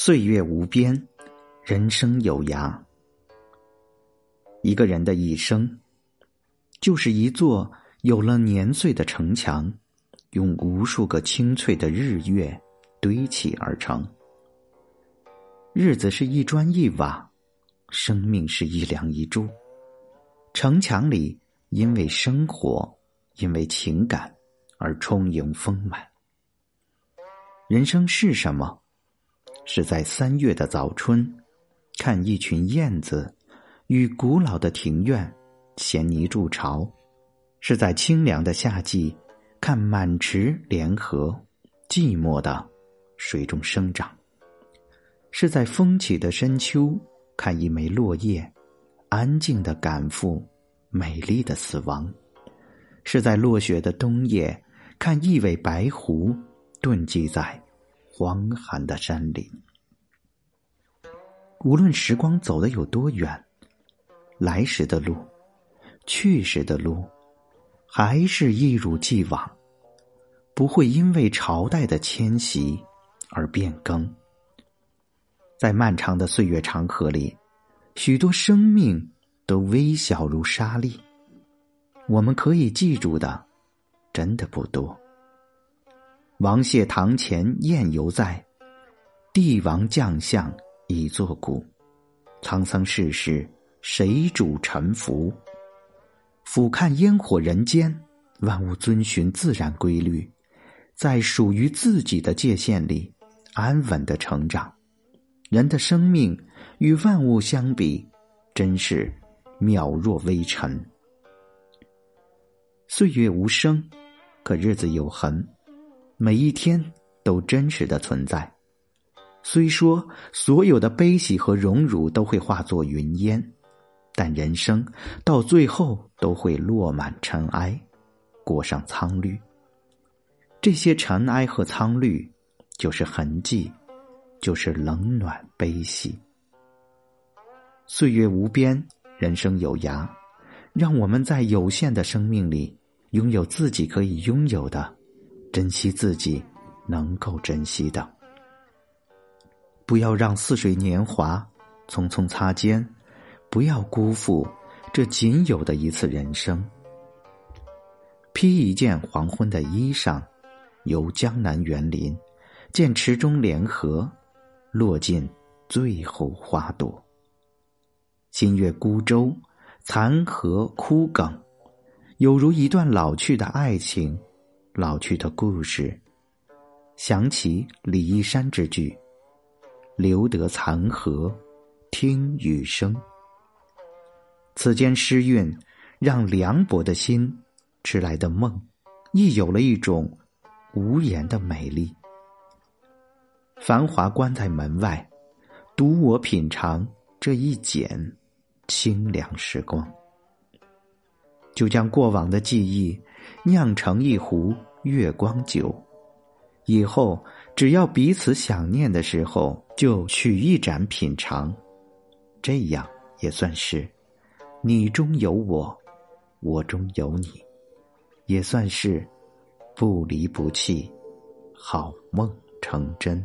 岁月无边，人生有涯。一个人的一生，就是一座有了年岁的城墙，用无数个清脆的日月堆砌而成。日子是一砖一瓦，生命是一梁一柱。城墙里，因为生活，因为情感，而充盈丰满。人生是什么？是在三月的早春，看一群燕子与古老的庭院衔泥筑巢；是在清凉的夏季，看满池莲荷寂寞的水中生长；是在风起的深秋，看一枚落叶安静的赶赴美丽的死亡；是在落雪的冬夜，看一尾白狐遁迹在。荒寒的山林，无论时光走得有多远，来时的路，去时的路，还是一如既往，不会因为朝代的迁徙而变更。在漫长的岁月长河里，许多生命都微小如沙粒，我们可以记住的，真的不多。王谢堂前燕犹在，帝王将相已作古。沧桑世事，谁主沉浮？俯瞰烟火人间，万物遵循自然规律，在属于自己的界限里安稳的成长。人的生命与万物相比，真是渺若微尘。岁月无声，可日子有痕。每一天都真实的存在，虽说所有的悲喜和荣辱都会化作云烟，但人生到最后都会落满尘埃，裹上苍绿。这些尘埃和苍绿，就是痕迹，就是冷暖悲喜。岁月无边，人生有涯，让我们在有限的生命里，拥有自己可以拥有的。珍惜自己能够珍惜的，不要让似水年华匆匆擦肩，不要辜负这仅有的一次人生。披一件黄昏的衣裳，游江南园林，见池中莲荷落尽最后花朵。新月孤舟，残荷枯梗，有如一段老去的爱情。老去的故事，想起李义山之句：“留得残荷，听雨声。”此间诗韵，让凉薄的心迟来的梦，亦有了一种无言的美丽。繁华关在门外，独我品尝这一剪清凉时光。就将过往的记忆酿成一壶。月光酒，以后只要彼此想念的时候，就取一盏品尝，这样也算是你中有我，我中有你，也算是不离不弃，好梦成真。